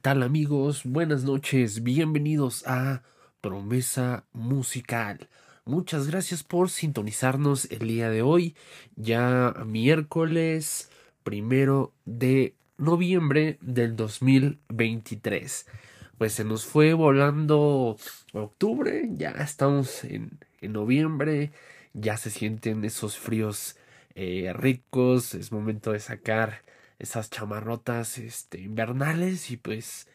tal amigos? Buenas noches, bienvenidos a Promesa Musical. Muchas gracias por sintonizarnos el día de hoy, ya miércoles primero de noviembre del 2023. Pues se nos fue volando octubre, ya estamos en, noviembre, ya se sienten esos fríos eh, ricos, es momento de sacar esas chamarrotas este, invernales y pues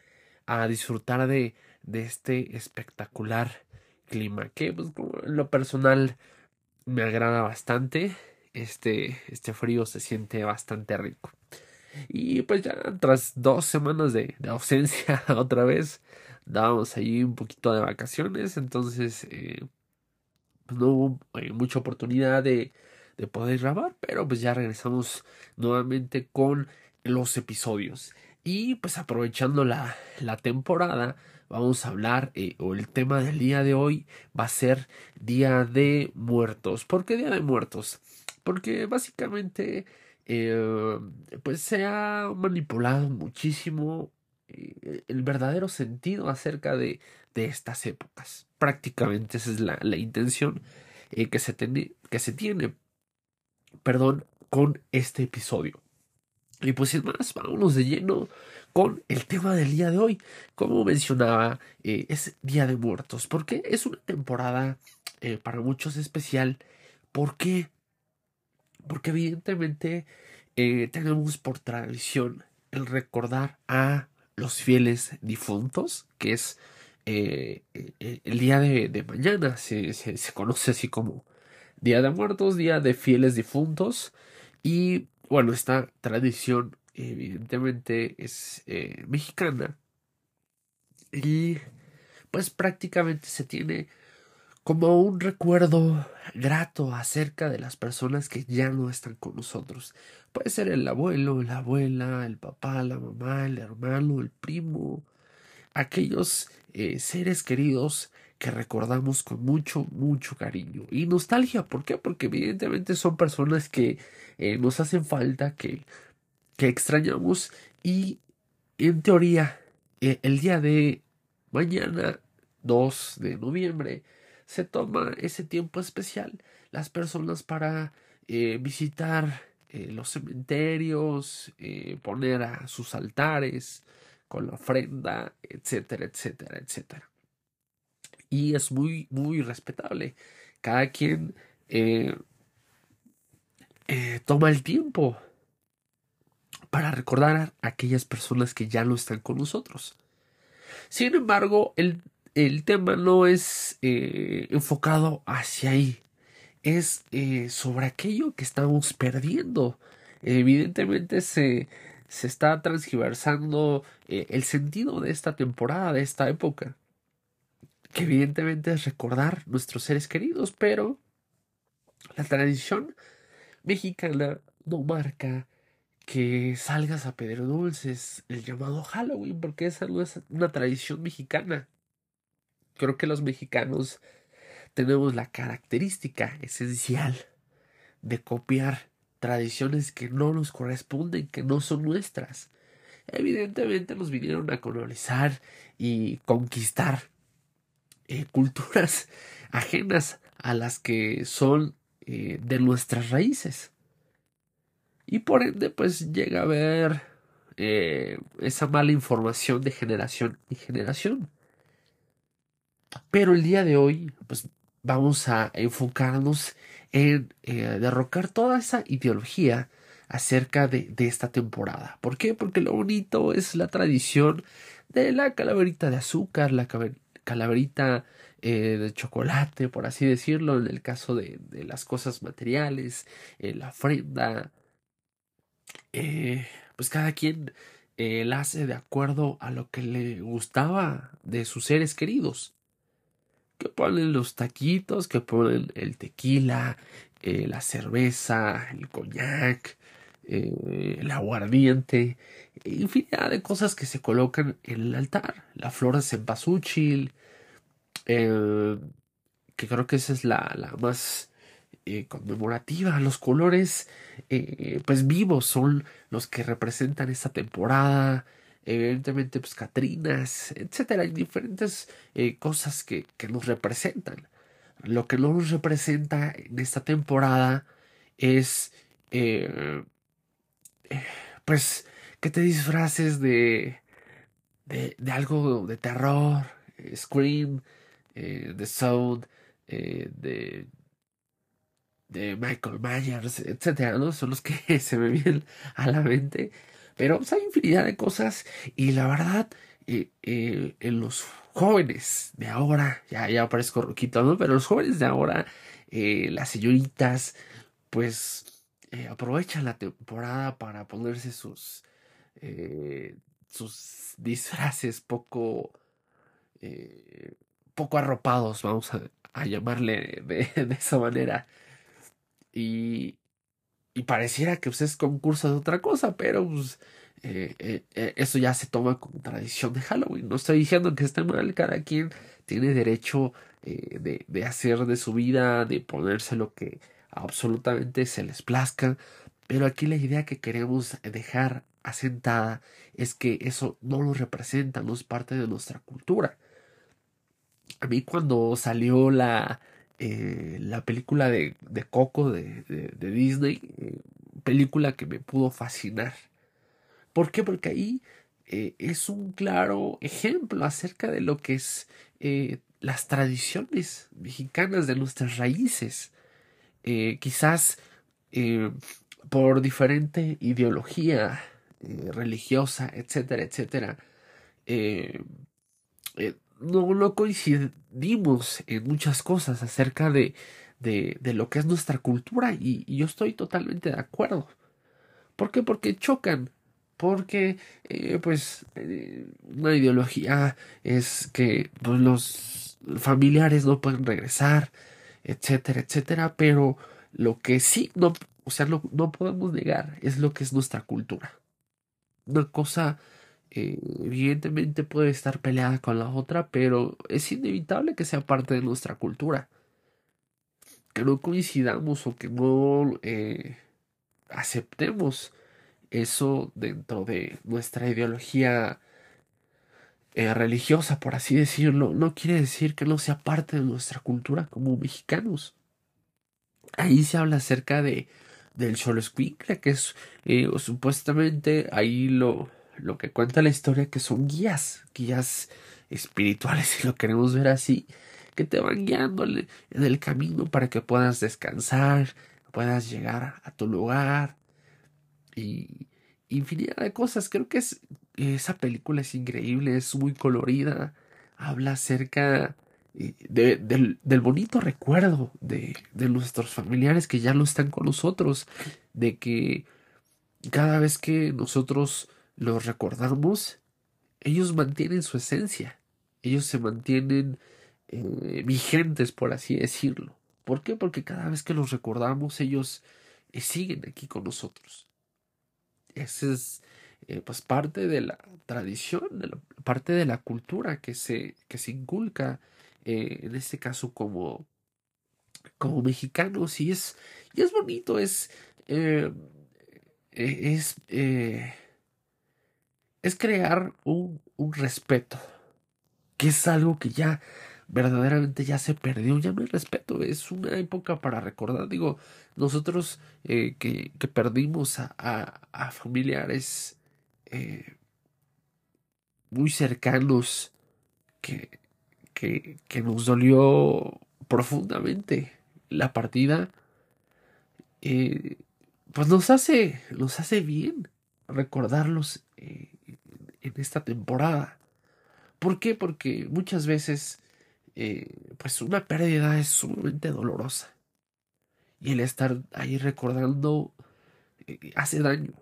a disfrutar de, de este espectacular clima que pues, en lo personal me agrada bastante. Este, este frío se siente bastante rico. Y pues ya tras dos semanas de, de ausencia otra vez, dábamos ahí un poquito de vacaciones, entonces eh, pues no hubo eh, mucha oportunidad de, de poder grabar, pero pues ya regresamos nuevamente con los episodios. Y pues aprovechando la, la temporada, vamos a hablar, eh, o el tema del día de hoy va a ser Día de Muertos. ¿Por qué Día de Muertos? Porque básicamente, eh, pues se ha manipulado muchísimo eh, el verdadero sentido acerca de, de, estas épocas. Prácticamente esa es la, la intención que, se que se tiene perdón, con este episodio. Y pues sin más, vámonos de lleno con el tema del día de hoy. Como mencionaba, eh, es Día de Muertos. porque Es una temporada eh, para muchos especial. ¿Por qué? Porque evidentemente eh, tenemos por tradición el recordar a los fieles difuntos, que es el día de, mañana, se, se conoce así como Día de Muertos, Día de Fieles Difuntos. Y bueno, esta tradición evidentemente es eh, mexicana. Y pues prácticamente se tiene como un recuerdo grato acerca de las personas que ya no están con nosotros. Puede ser el abuelo, la abuela, el papá, la mamá, el hermano, el primo, aquellos eh, seres queridos que recordamos con mucho, mucho cariño y nostalgia. ¿Por qué? Porque evidentemente son personas que eh, nos hacen falta, que, que extrañamos y en teoría eh, el día de mañana 2 de noviembre se toma ese tiempo especial las personas para eh, visitar los cementerios, poner a sus altares con la ofrenda, etcétera, etcétera, etcétera y es muy, muy respetable. Cada quien eh, eh, toma el tiempo para recordar a aquellas personas que ya no están con nosotros. Sin embargo, el, el tema no es eh, enfocado hacia ahí, es sobre aquello que estamos perdiendo. Evidentemente se, se está transgiversando el sentido de esta temporada, de esta época que evidentemente es recordar nuestros seres queridos, pero la tradición mexicana no marca que salgas a pedir dulces, el llamado Halloween, porque esa no es una tradición mexicana. Creo que los mexicanos tenemos la característica esencial de copiar tradiciones que no nos corresponden, que no son nuestras. Evidentemente nos vinieron a colonizar y conquistar eh, culturas ajenas a las que son eh, de nuestras raíces. Y por ende, pues llega a haber eh, esa mala información de generación en generación. Pero el día de hoy, pues vamos a enfocarnos en derrocar toda esa ideología acerca de, de, esta temporada. ¿Por qué? Porque lo bonito es la tradición de la calaverita de azúcar, la, calaverita eh, de chocolate, por así decirlo, en el caso de, las cosas materiales, eh, la ofrenda, eh, pues cada quien la hace de acuerdo a lo que le gustaba de sus seres queridos. Que ponen los taquitos, que ponen el tequila, la cerveza, el coñac, el aguardiente, infinidad de cosas que se colocan en el altar. La flor de cempasúchil, eh, que creo que esa es la, la más eh, conmemorativa. Los colores, eh, pues vivos, son los que representan esta temporada. evidentemente pues Catrinas, etcétera, hay diferentes eh, cosas que, que nos representan. Lo que no nos representa en esta temporada es eh, pues que te disfraces de, de, algo de terror, Scream, eh, The Sound, eh, de, de Michael Myers, etcétera, ¿no? Son los que se me vienen a la mente. Pero pues, hay infinidad de cosas y la verdad, eh, en los jóvenes de ahora, ya, ya parezco roquito, ¿no? Pero los jóvenes de ahora, las señoritas, pues aprovechan la temporada para ponerse sus, sus disfraces poco eh, poco arropados, vamos a, llamarle de, esa manera. Y, y pareciera que pues, es concurso de otra cosa, pero pues, eh, eh, eso ya se toma como tradición de Halloween. No estoy diciendo que esté mal, cada quien tiene derecho de, de, hacer de su vida, de ponerse lo que absolutamente se les plazca, pero aquí la idea que queremos dejar asentada es que eso no lo representa, no es parte de nuestra cultura. A mí cuando salió la, eh, la película de, de Coco de, de, Disney, eh, película que me pudo fascinar. ¿Por qué? Porque ahí eh, es un claro ejemplo acerca de lo que es las tradiciones mexicanas de nuestras raíces. Quizás por diferente ideología religiosa, etcétera, etcétera, no, no coincidimos en muchas cosas acerca de, de, lo que es nuestra cultura y, yo estoy totalmente de acuerdo. ¿Por qué? Porque chocan. Porque, eh, pues, eh, una ideología es que pues, los familiares no pueden regresar, etcétera, etcétera. Pero lo que sí, no, o sea, no podemos negar es lo que es nuestra cultura. Una cosa evidentemente puede estar peleada con la otra, pero es inevitable que sea parte de nuestra cultura. Que no coincidamos o que no eh, aceptemos eso dentro de nuestra ideología eh, religiosa, por así decirlo, no quiere decir que no sea parte de nuestra cultura como mexicanos. Ahí se habla acerca de del Xoloscuincle, que es eh, supuestamente ahí lo lo que cuenta la historia que son guías, guías espirituales, si lo queremos ver así, que te van guiando en el camino para que puedas descansar, puedas llegar a tu lugar y infinidad de cosas. Creo que es, esa película es increíble, es muy colorida, habla acerca eh, de, del, del, bonito recuerdo de, de nuestros familiares que ya no están con nosotros, de que cada vez que nosotros los recordamos, ellos mantienen su esencia, ellos se mantienen eh, vigentes, por así decirlo. ¿Por qué? Porque cada vez que los recordamos, ellos eh, siguen aquí con nosotros. Esa es eh, pues parte de la tradición, parte de la cultura que se, que se inculca, en este caso como, como mexicanos, y es, y es bonito, es, es es crear un, un respeto, que es algo que ya verdaderamente ya se perdió, ya no hay respeto, es una época para recordar, digo, nosotros eh, que, que, perdimos a, familiares eh, muy cercanos que, que, nos dolió profundamente la partida, eh, pues nos hace, nos hace bien recordarlos en esta temporada. ¿Por qué? Porque muchas veces, eh, pues una pérdida es sumamente dolorosa. Y el estar ahí recordando eh, hace daño.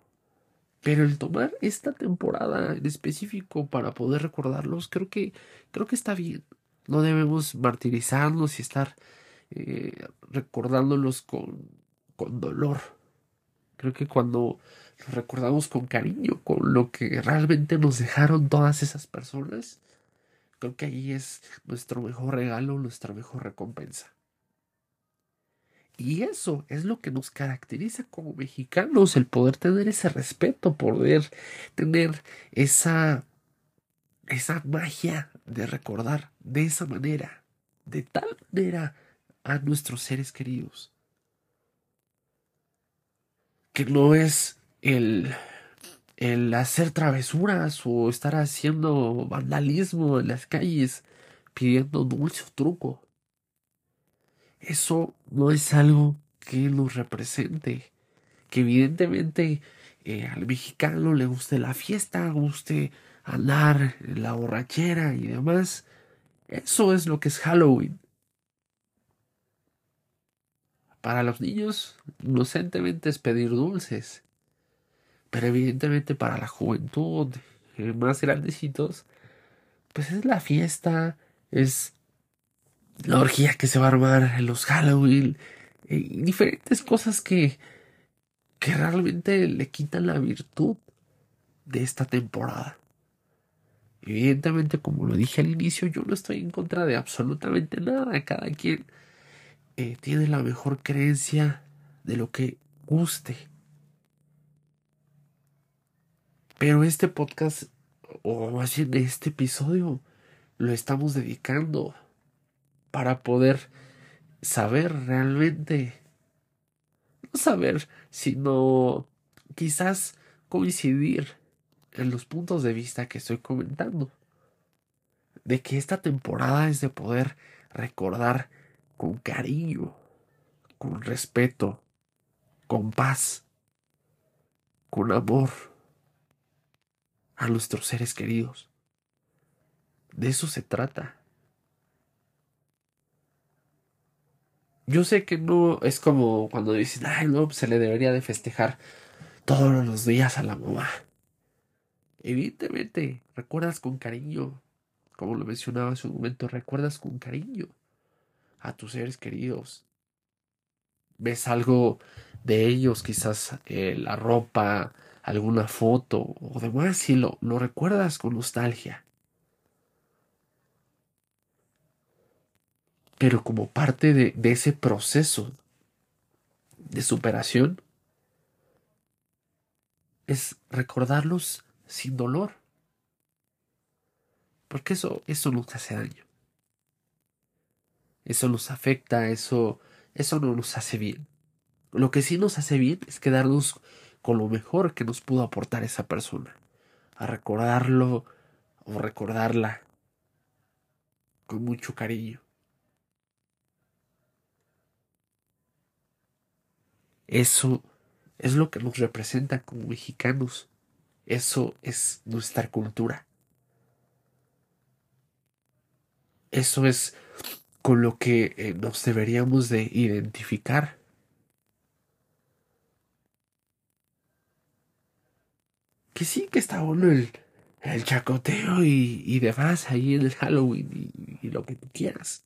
Pero el tomar esta temporada en específico para poder recordarlos, creo que, creo que está bien. No debemos martirizarnos y estar eh, recordándolos con, con dolor. Creo que cuando recordamos con cariño, con lo que realmente nos dejaron todas esas personas, creo que ahí es nuestro mejor regalo, nuestra mejor recompensa. Y eso es lo que nos caracteriza como mexicanos, el poder tener ese respeto, poder tener esa, esa magia de recordar de esa manera, de tal manera a nuestros seres queridos. Que no es el, el hacer travesuras o estar haciendo vandalismo en las calles pidiendo dulce o truco eso no es algo que nos represente. Que evidentemente eh, al mexicano le guste la fiesta, guste andar la borrachera y demás. Eso es lo que es Halloween. Para los niños, inocentemente es pedir dulces. Pero evidentemente para la juventud, eh, más grandecitos, pues es la fiesta, es la orgía que se va a armar en los Halloween eh, diferentes cosas que, que realmente le quitan la virtud de esta temporada. Evidentemente, como lo dije al inicio, yo no estoy en contra de absolutamente nada. Cada quien eh, tiene la mejor creencia de lo que guste. Pero este podcast, o más bien este episodio, lo estamos dedicando para poder saber realmente, no saber, sino quizás coincidir en los puntos de vista que estoy comentando. De que esta temporada es de poder recordar con cariño, con respeto, con paz, con amor a nuestros seres queridos. De eso se trata. Yo sé que no es como cuando dicen, ay, no, se le debería de festejar todos los días a la mamá. Evidentemente, recuerdas con cariño, como lo mencionaba hace un momento, recuerdas con cariño a tus seres queridos. Ves algo de ellos, quizás eh, la ropa, alguna foto o demás, y lo, lo recuerdas con nostalgia. Pero como parte de, ese proceso de superación, es recordarlos sin dolor. Porque eso, eso nos hace daño. Eso nos afecta, eso, eso no nos hace bien. Lo que sí nos hace bien es quedarnos con lo mejor que nos pudo aportar esa persona. A recordarlo o recordarla con mucho cariño. Eso es lo que nos representa como mexicanos. Eso es nuestra cultura. Eso es con lo que eh, nos deberíamos de identificar. Que sí que está bueno el, el chacoteo y, demás ahí en el Halloween y lo que tú quieras.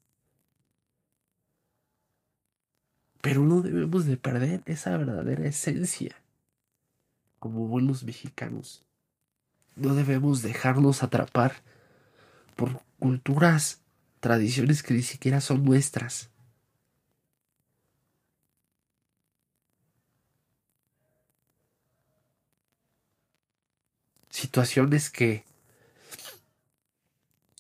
Pero no debemos de perder esa verdadera esencia como buenos mexicanos. No debemos dejarnos atrapar por culturas, tradiciones que ni siquiera son nuestras. Situaciones que,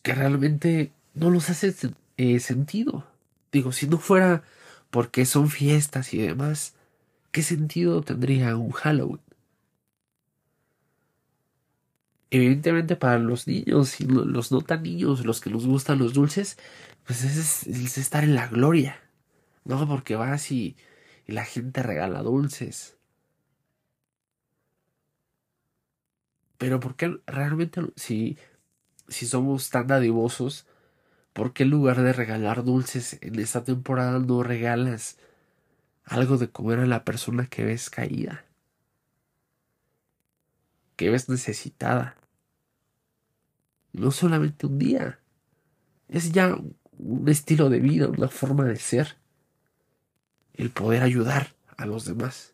que realmente no nos hacen eh, sentido. Digo, si no fuera porque son fiestas y demás, ¿qué sentido tendría un Halloween? Evidentemente para los niños y los no tan niños, los que nos gustan los dulces, pues es, es estar en la gloria. No porque vas y, y la gente regala dulces. Pero porque realmente si, si somos tan dadivosos, ¿Por qué en lugar de regalar dulces en esta temporada no regalas algo de comer a la persona que ves caída? Que ves necesitada. No solamente un día. Es ya un estilo de vida, una forma de ser. El poder ayudar a los demás.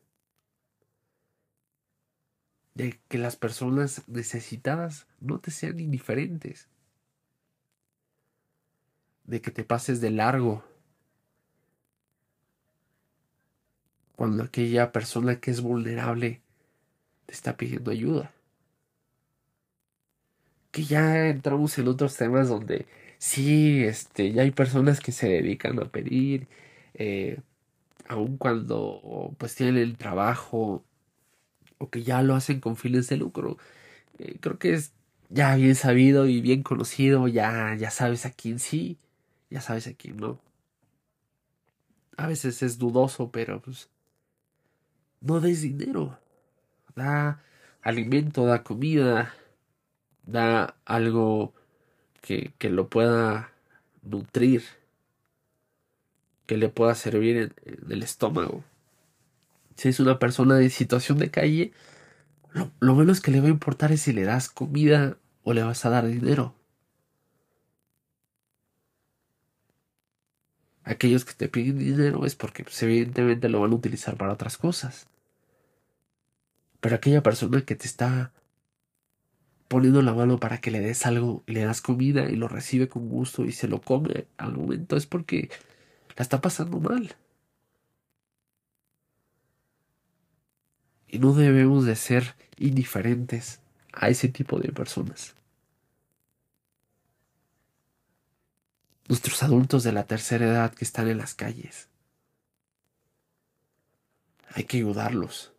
De que las personas necesitadas no te sean indiferentes de que te pases de largo cuando aquella persona que es vulnerable te está pidiendo ayuda. Que ya entramos en otros temas donde sí, este, ya hay personas que se dedican a pedir, eh, aun cuando pues tienen el trabajo o que ya lo hacen con fines de lucro. Eh, creo que es ya bien sabido y bien conocido, ya, ya sabes a quién sí, ya sabes a quién no. A veces es dudoso, pero pues no des dinero. Da alimento, da comida, da algo que, que lo pueda nutrir, que le pueda servir en, el estómago. Si es una persona en situación de calle, lo, lo menos que le va a importar es si le das comida o le vas a dar dinero. Aquellos que te piden dinero es porque pues, evidentemente lo van a utilizar para otras cosas. Pero aquella persona que te está poniendo la mano para que le des algo le das comida y lo recibe con gusto y se lo come al momento es porque la está pasando mal. Y no debemos de ser indiferentes a ese tipo de personas. Nuestros adultos de la tercera edad que están en las calles. Hay que ayudarlos.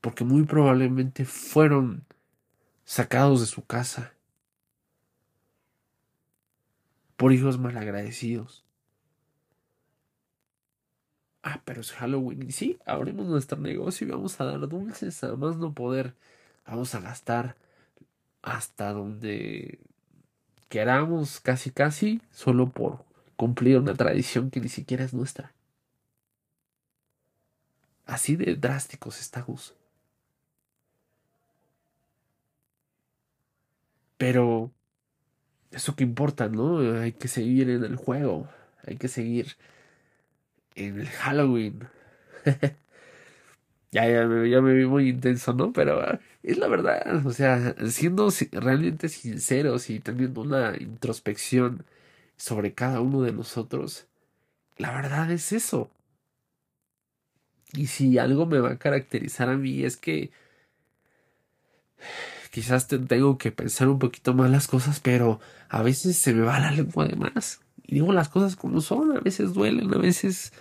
Porque muy probablemente fueron sacados de su casa por hijos malagradecidos. Ah, pero es Halloween. Y sí, abrimos nuestro negocio y vamos a dar dulces, además no poder. Vamos a gastar hasta donde queramos, casi casi, solo por cumplir una tradición que ni siquiera es nuestra. Así de drásticos estamos. Pero eso que importa, ¿no? Hay que seguir en el juego, hay que seguir en el Halloween. ya, ya, me, ya me vi muy intenso, ¿no? Pero ah, es la verdad, o sea, siendo realmente sinceros y teniendo una introspección sobre cada uno de nosotros, la verdad es eso. Y si algo me va a caracterizar a mí es que quizás tengo que pensar un poquito más las cosas, pero a veces se me va la lengua de más. Y digo las cosas como son, a veces duelen, a veces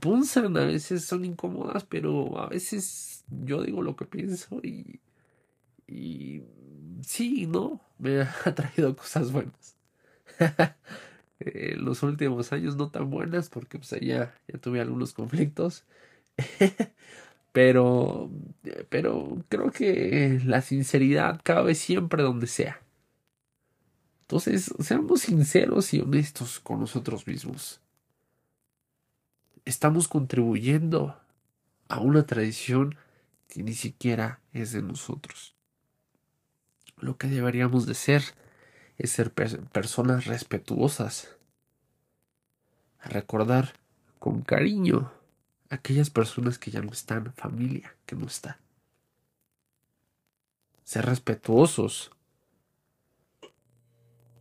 punzan, a veces son incómodas, pero a veces yo digo lo que pienso y, y sí, ¿no? Me ha traído cosas buenas. en los últimos años no tan buenas porque pues ya, ya tuve algunos conflictos. pero, pero creo que la sinceridad cabe siempre donde sea. Entonces, seamos sinceros y honestos con nosotros mismos estamos contribuyendo a una tradición que ni siquiera es de nosotros. Lo que deberíamos de ser es ser personas respetuosas, recordar con cariño a aquellas personas que ya no están, familia que no está. Ser respetuosos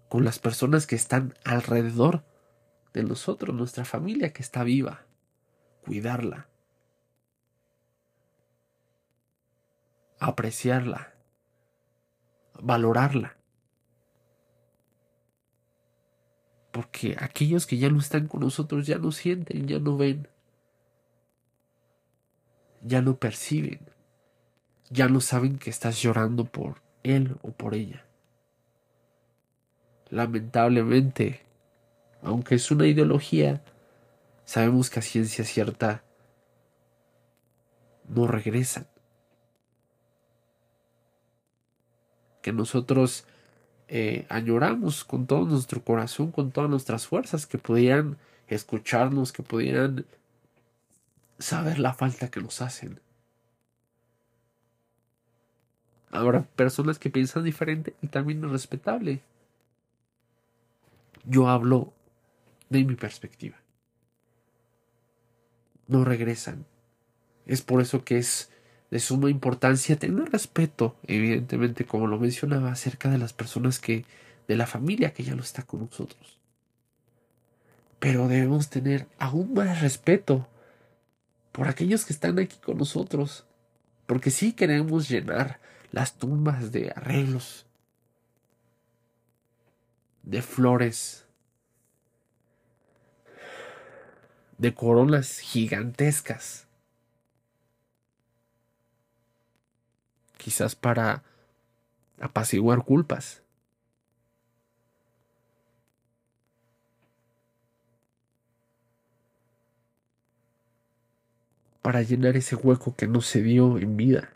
con las personas que están alrededor de nosotros, nuestra familia que está viva cuidarla, apreciarla, valorarla. Porque aquellos que ya no están con nosotros ya no sienten, ya no ven, ya no perciben, ya no saben que estás llorando por él o por ella. Lamentablemente, aunque es una ideología, sabemos que a ciencia cierta no regresan. Que nosotros eh, añoramos con todo nuestro corazón, con todas nuestras fuerzas, que pudieran escucharnos, que pudieran saber la falta que nos hacen. Habrá personas que piensan diferente y también es respetable. Yo hablo de mi perspectiva no regresan. Es por eso que es de suma importancia tener respeto, evidentemente, como lo mencionaba, acerca de las personas que, de la familia que ya no está con nosotros. Pero debemos tener aún más respeto por aquellos que están aquí con nosotros. Porque sí queremos llenar las tumbas de arreglos, de flores, de coronas gigantescas. Quizás para apaciguar culpas. Para llenar ese hueco que no se dio en vida.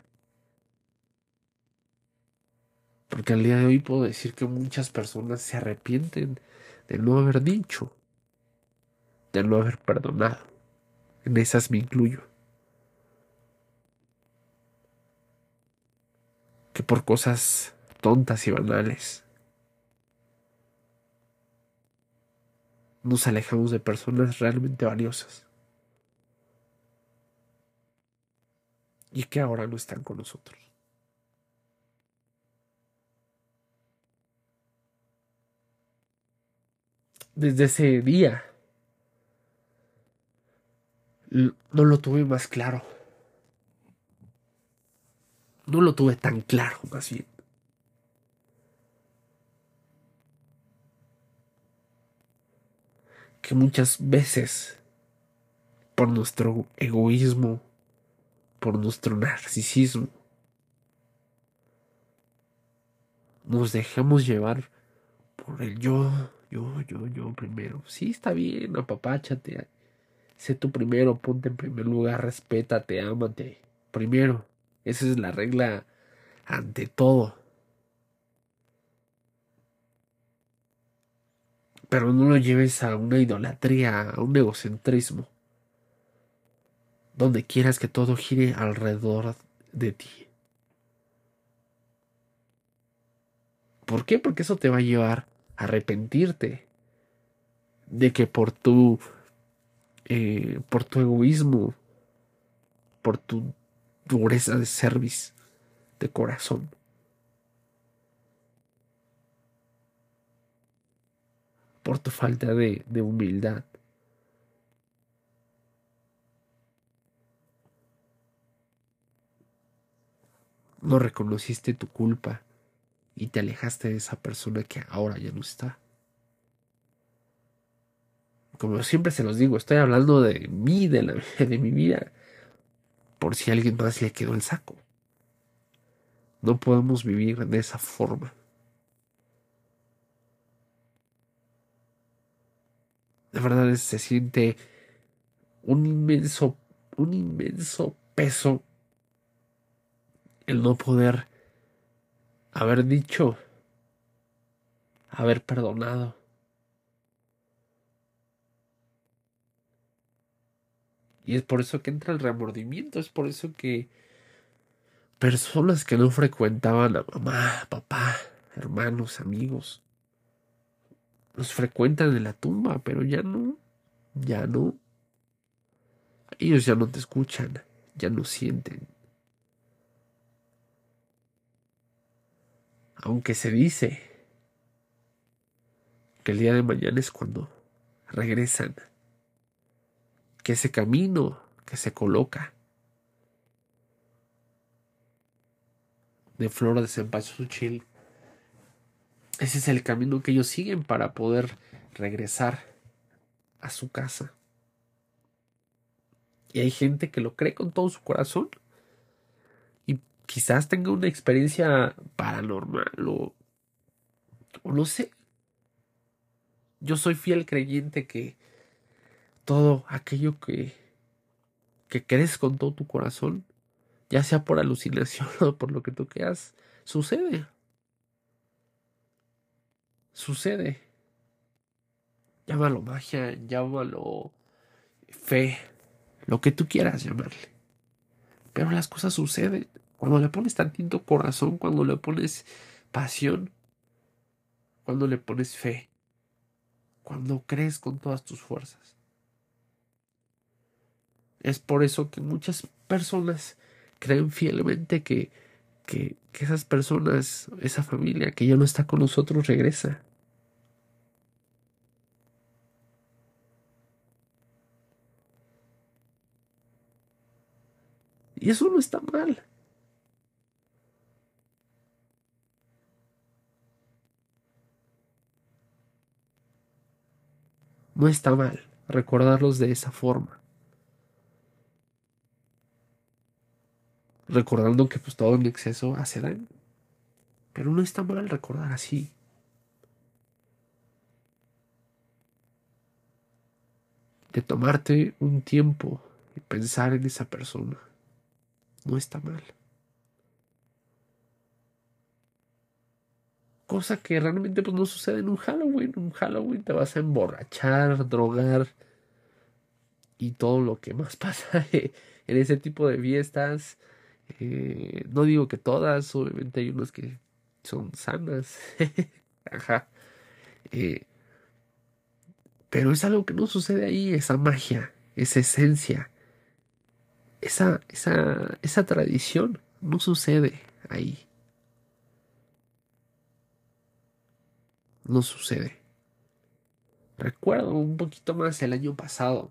Porque al día de hoy puedo decir que muchas personas se arrepienten de no haber dicho, de no haber perdonado. En esas me incluyo. Que por cosas tontas y banales nos alejamos de personas realmente valiosas. Y que ahora no están con nosotros. desde ese día no lo tuve más claro. No lo tuve tan claro, más bien. Que muchas veces, por nuestro egoísmo, por nuestro narcisismo, nos dejamos llevar por el yo, yo, yo, yo primero. Sí, está bien, apapáchate. Sé tú primero, ponte en primer lugar, respétate, ámate. Primero. Esa es la regla ante todo. Pero no lo lleves a una idolatría, a un egocentrismo. Donde quieras que todo gire alrededor de ti. ¿Por qué? Porque eso te va a llevar arrepentirte de que por tu eh, por tu egoísmo por tu dureza de service de corazón. Por tu falta de, de humildad. No reconociste tu culpa y te alejaste de esa persona que ahora ya no está. Como siempre se los digo, estoy hablando de mí, de, la, de mi vida, por si alguien más le quedó el saco. No podemos vivir de esa forma. De verdad se siente un inmenso, un inmenso peso el no poder haber dicho, haber perdonado. Y es por eso que entra el remordimiento, es por eso que personas que no frecuentaban a mamá, papá, hermanos, amigos, los frecuentan en la tumba, pero ya no, ya no. Ellos ya no te escuchan, ya no sienten, Aunque se dice que el día de mañana es cuando regresan, que ese camino que se coloca de Flora de Cempasúchil, ese es el camino que ellos siguen para poder regresar a su casa. Y hay gente que lo cree con todo su corazón quizás tenga una experiencia paranormal o, o no sé. Yo soy fiel creyente que todo aquello que, que crees con todo tu corazón, ya sea por alucinación o por lo que tú quieras, sucede. Sucede. Llámalo magia, llámalo fe, lo que tú quieras llamarle. Pero las cosas suceden. Cuando le pones tantito corazón, cuando le pones pasión, cuando le pones fe, cuando crees con todas tus fuerzas. Es por eso que muchas personas creen fielmente que, que, esas personas, esa familia que ya no está con nosotros regresa. Y eso no está mal. No está mal recordarlos de esa forma. Recordando que pues todo en exceso hace daño. Pero no está mal recordar así. De tomarte un tiempo y pensar en esa persona. No está mal. Cosa que realmente pues, no sucede en un Halloween. En un Halloween te vas a emborrachar, drogar y todo lo que más pasa en ese tipo de fiestas. Eh, no digo que todas, obviamente hay unas que son sanas. Ajá. Eh, pero es algo que no sucede ahí, esa magia, esa esencia, esa, esa, esa tradición no sucede ahí. no sucede. Recuerdo un poquito más el año pasado,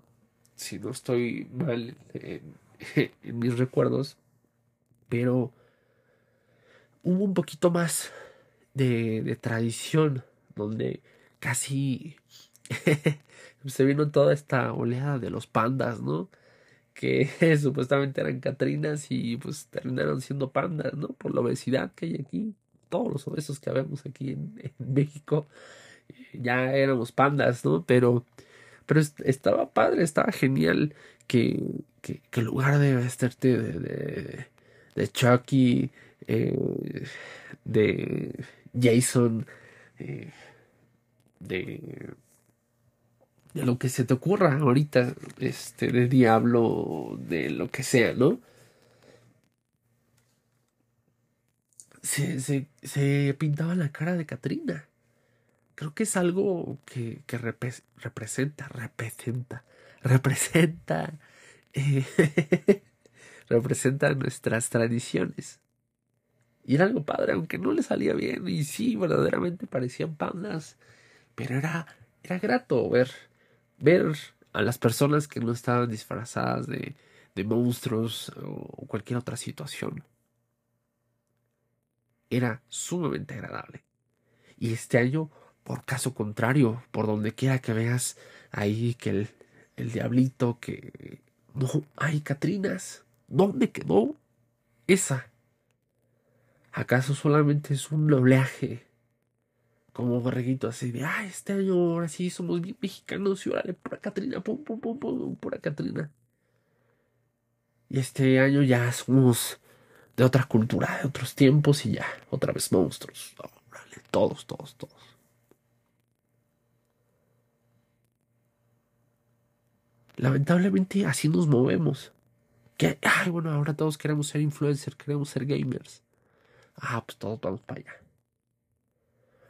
si no estoy mal en, mis recuerdos, pero hubo un poquito más de, tradición, donde casi se vino toda esta oleada de los pandas, ¿no? Que supuestamente eran catrinas y pues terminaron siendo pandas, ¿no? Por la obesidad que hay aquí todos los obesos que habemos aquí en, México, ya éramos pandas, ¿no? Pero, pero estaba padre, estaba genial que, que, en lugar de vesterte de, de, de Chucky, eh, de Jason, eh, de, de lo que se te ocurra ahorita, este, de diablo, de lo que sea, ¿no? se, se, se pintaba la cara de Katrina. Creo que es algo que, que representa, representa, representa, eh, representa nuestras tradiciones. Y era algo padre, aunque no le salía bien. Y sí, verdaderamente parecían pandas. Pero era, era grato ver, ver a las personas que no estaban disfrazadas de, de monstruos o cualquier otra situación era sumamente agradable. Y este año, por caso contrario, por donde quiera que veas ahí que el, el diablito, que no hay Catrinas, ¿dónde quedó esa? ¿Acaso solamente es un oleaje como borreguito así de, ah, este año ahora sí somos bien mexicanos y órale, pura Catrina, pum, pum, pum, pum, pura Catrina. Y este año ya somos de otra cultura, de otros tiempos y ya, otra vez monstruos. todos, todos, todos. Lamentablemente así nos movemos. Que, ay, bueno, ahora todos queremos ser influencers, queremos ser gamers. Ah, pues todos vamos para allá.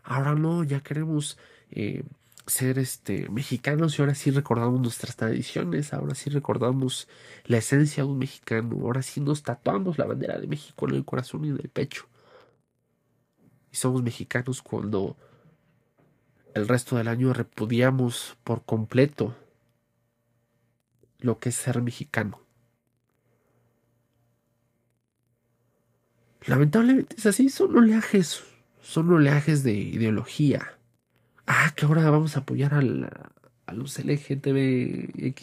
Ahora no, ya queremos eh, ser este, mexicanos y ahora sí recordamos nuestras tradiciones, ahora sí recordamos la esencia de un mexicano, ahora sí nos tatuamos la bandera de México en el corazón y en el pecho. Y somos mexicanos cuando el resto del año repudiamos por completo lo que es ser mexicano. Lamentablemente es así, son oleajes, son oleajes de ideología ah, que ahora vamos a apoyar a los LGTB,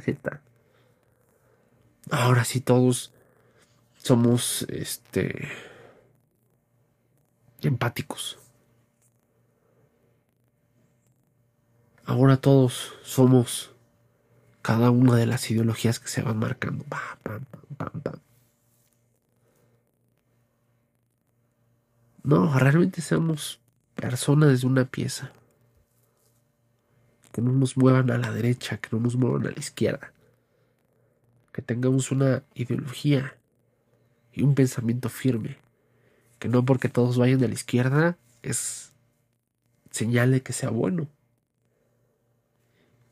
Z. Ahora sí todos somos este empáticos. Ahora todos somos cada una de las ideologías que se van marcando. No, realmente somos personas de una pieza que no nos muevan a la derecha, que no nos muevan a la izquierda, que tengamos una ideología y un pensamiento firme, que no porque todos vayan a la izquierda es señal de que sea bueno.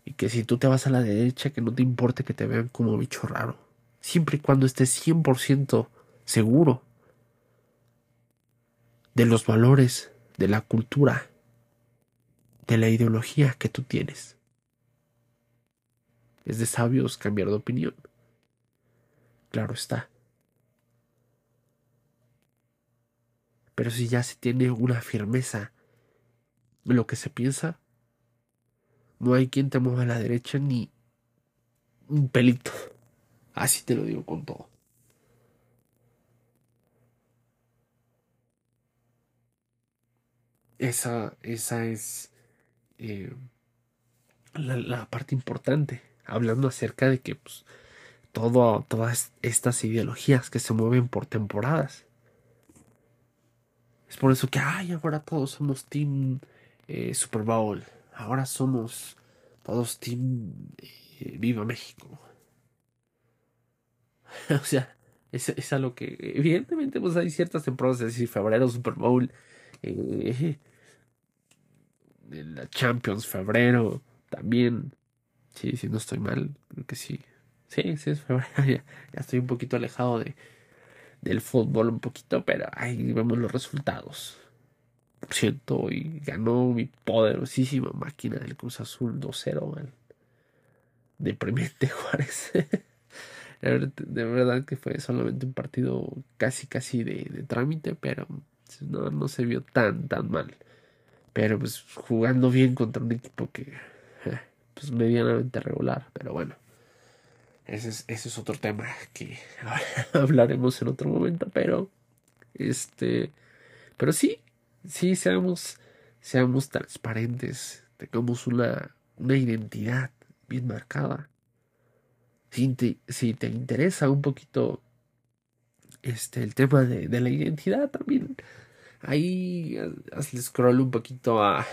Y que si tú te vas a la derecha, que no te importe que te vean como bicho raro. Siempre y cuando estés 100% seguro de los valores, de la cultura, de la ideología que tú tienes. Es de sabios cambiar de opinión. Claro está. Pero si ya se tiene una firmeza en lo que se piensa, no hay quien te mueva a la derecha ni un pelito. Así te lo digo con todo. Esa, esa es eh, la, parte importante, hablando acerca de que pues, todo, todas estas ideologías que se mueven por temporadas. Es por eso que, ay, ahora todos somos Team eh, Super Bowl, ahora somos todos Team eh, Viva México. o sea, es, es lo que, evidentemente, pues hay ciertas temporadas, es decir, febrero, Super Bowl, la Champions, febrero, también. Sí, sí, no estoy mal, creo que sí. Sí, sí, es febrero. Ya, estoy un poquito alejado de, del fútbol, un poquito, pero ahí vemos los resultados. Siento y ganó mi poderosísima máquina del Cruz Azul 2-0. Deprimente Juárez. de verdad que fue solamente un partido casi, casi de, de trámite, pero no, no se vio tan, tan mal. Pero pues jugando bien contra un equipo que eh, pues medianamente regular. Pero bueno. Ese es, ese es otro tema que hablaremos en otro momento. Pero. Este. Pero sí. Sí, seamos. Seamos transparentes. Tengamos una, una identidad bien marcada. Si te, si te interesa un poquito este, el tema de, de la identidad también Ahí hazle scroll un poquito a,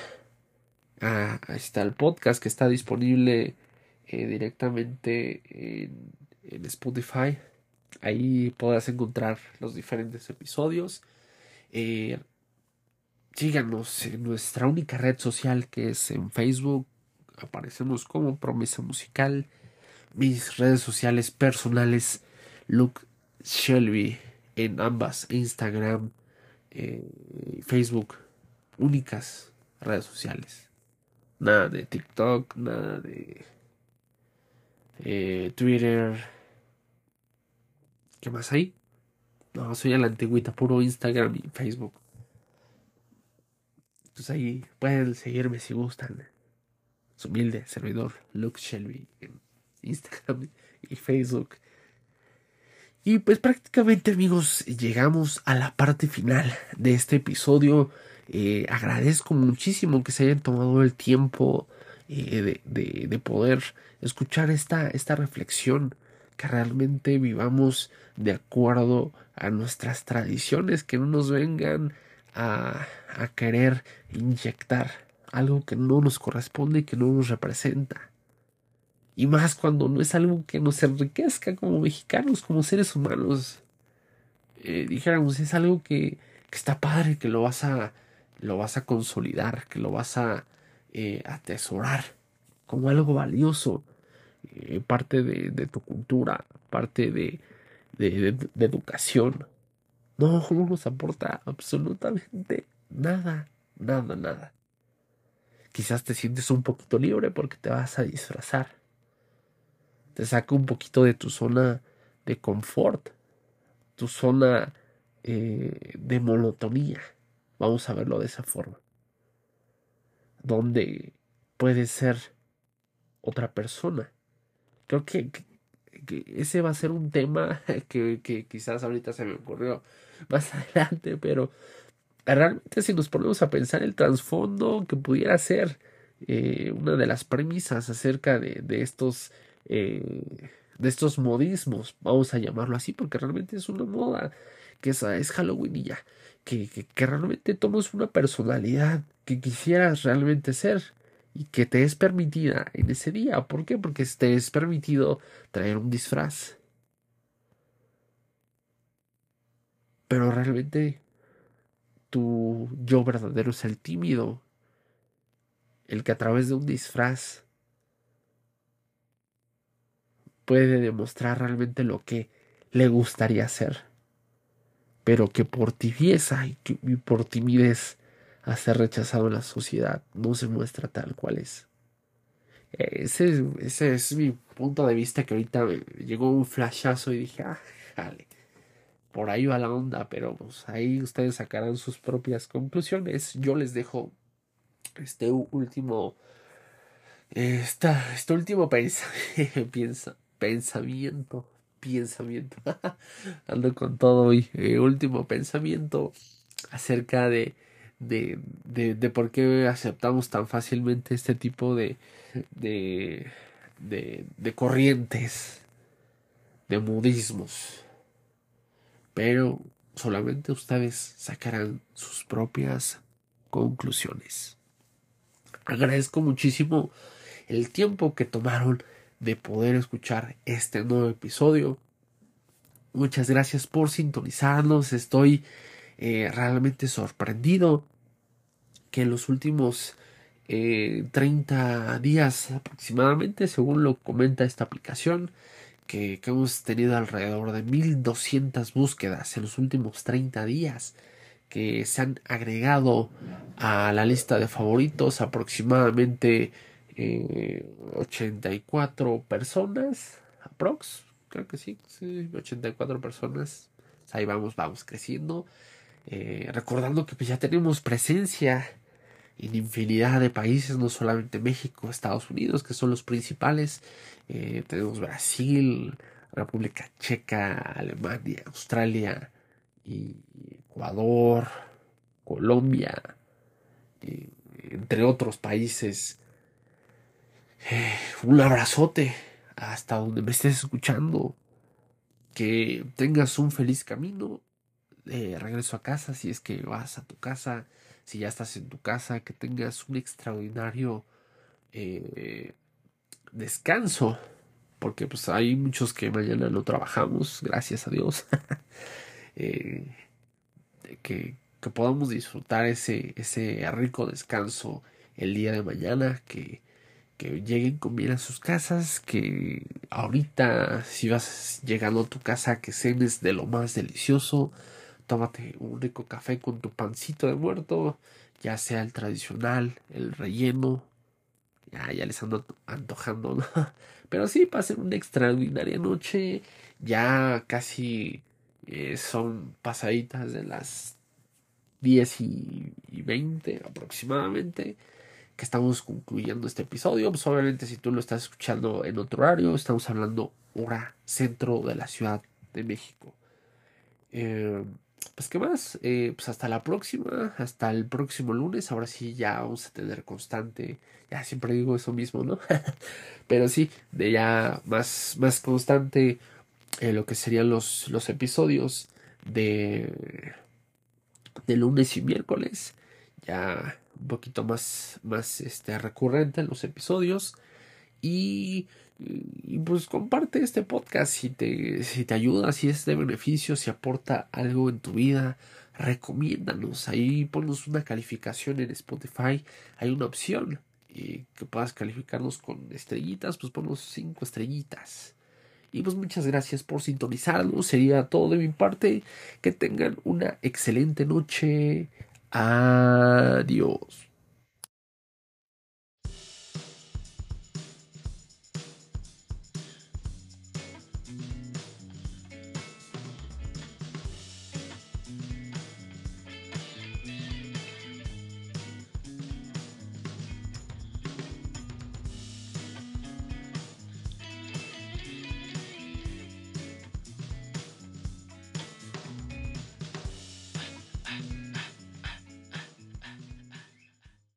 a, está el podcast que está disponible eh, directamente en, Spotify. Ahí podrás encontrar los diferentes episodios. Eh, síganos en nuestra única red social que es en Facebook. Aparecemos como Promesa Musical. Mis redes sociales personales, Luke Shelby en ambas, Instagram, eh, Facebook, únicas redes sociales. Nada de TikTok, nada de eh, Twitter. ¿Qué más hay? No, soy a la antigüita, puro Instagram y Facebook. Entonces ahí pueden seguirme si gustan. Su humilde servidor Luke Shelby en Instagram y Facebook. Y pues prácticamente amigos llegamos a la parte final de este episodio. Eh, agradezco muchísimo que se hayan tomado el tiempo eh, de, de, poder escuchar esta, esta reflexión, que realmente vivamos de acuerdo a nuestras tradiciones, que no nos vengan a, a querer inyectar algo que no nos corresponde y que no nos representa. Y más cuando no es algo que nos enriquezca como mexicanos, como seres humanos. Eh, dijéramos, es algo que, que, está padre, que lo vas a, lo vas a consolidar, que lo vas a eh, atesorar como algo valioso, eh, parte de, de, tu cultura, parte de, de, de educación. No, no nos aporta absolutamente nada, nada, nada. Quizás te sientes un poquito libre porque te vas a disfrazar te saca un poquito de tu zona de confort, tu zona eh, de monotonía. Vamos a verlo de esa forma. Donde puedes ser otra persona. Creo que, ese va a ser un tema que, quizás ahorita se me ocurrió más adelante, pero realmente si nos ponemos a pensar el trasfondo que pudiera ser eh, una de las premisas acerca de, de estos de estos modismos, vamos a llamarlo así, porque realmente es una moda, que es, es Halloween y ya, que, que, realmente tomas una personalidad que quisieras realmente ser y que te es permitida en ese día. ¿Por qué? Porque te es permitido traer un disfraz. Pero realmente tu yo verdadero es el tímido, el que a través de un disfraz puede demostrar realmente lo que le gustaría hacer, pero que por tibieza y, por timidez a ser rechazado en la sociedad no se muestra tal cual es. Ese, ese es mi punto de vista que ahorita llegó un flashazo y dije, ah, jale. por ahí va la onda, pero pues ahí ustedes sacarán sus propias conclusiones. Yo les dejo este último, esta, este último pensamiento, pensamiento, pensamiento, ando con todo hoy, eh, último pensamiento acerca de, de, de, por qué aceptamos tan fácilmente este tipo de, de, de, de corrientes, de modismos. Pero solamente ustedes sacarán sus propias conclusiones. Agradezco muchísimo el tiempo que tomaron de poder escuchar este nuevo episodio. Muchas gracias por sintonizarnos. Estoy eh, realmente sorprendido que en los últimos eh, 30 días aproximadamente, según lo comenta esta aplicación, que, que, hemos tenido alrededor de 1200 búsquedas en los últimos 30 días que se han agregado a la lista de favoritos aproximadamente eh, 84 personas aprox creo que sí, sí 84 personas ahí vamos vamos creciendo eh, recordando que pues ya tenemos presencia en infinidad de países, no solamente México, Estados Unidos, que son los principales. Eh, tenemos Brasil, República Checa, Alemania, Australia, y Ecuador, Colombia, eh, entre otros países. Eh, un abrazote hasta donde me estés escuchando. Que tengas un feliz camino. de regreso a casa si es que vas a tu casa si ya estás en tu casa, que tengas un extraordinario eh, descanso, porque pues hay muchos que mañana no trabajamos, gracias a Dios, eh, que, que, podamos disfrutar ese, ese rico descanso el día de mañana, que, que lleguen con bien a sus casas, que ahorita si vas llegando a tu casa que cenes de lo más delicioso, tómate un rico café con tu pancito de muerto, ya sea el tradicional, el relleno. Ya, ya les ando antojando. Pero sí, pasen una extraordinaria noche. Ya casi eh, son pasaditas de las 10 y, y 20 aproximadamente que estamos concluyendo este episodio. Pues obviamente si tú lo estás escuchando en otro horario, estamos hablando hora centro de la Ciudad de México. Eh, pues qué más, eh, pues hasta la próxima, hasta el próximo lunes, ahora sí ya vamos a tener constante, ya siempre digo eso mismo, ¿no? Pero sí, de ya más, más constante eh, lo que serían los, los episodios de, de lunes y miércoles, ya un poquito más, más este, recurrente en los episodios y pues comparte este podcast si te, si te ayuda, si es de beneficio, si aporta algo en tu vida, recomiéndanos. Ahí ponnos una calificación en Spotify. Hay una opción y que puedas calificarnos con estrellitas, pues ponnos cinco estrellitas. Y pues muchas gracias por sintonizarnos. Sería todo de mi parte. Que tengan una excelente noche. Adiós.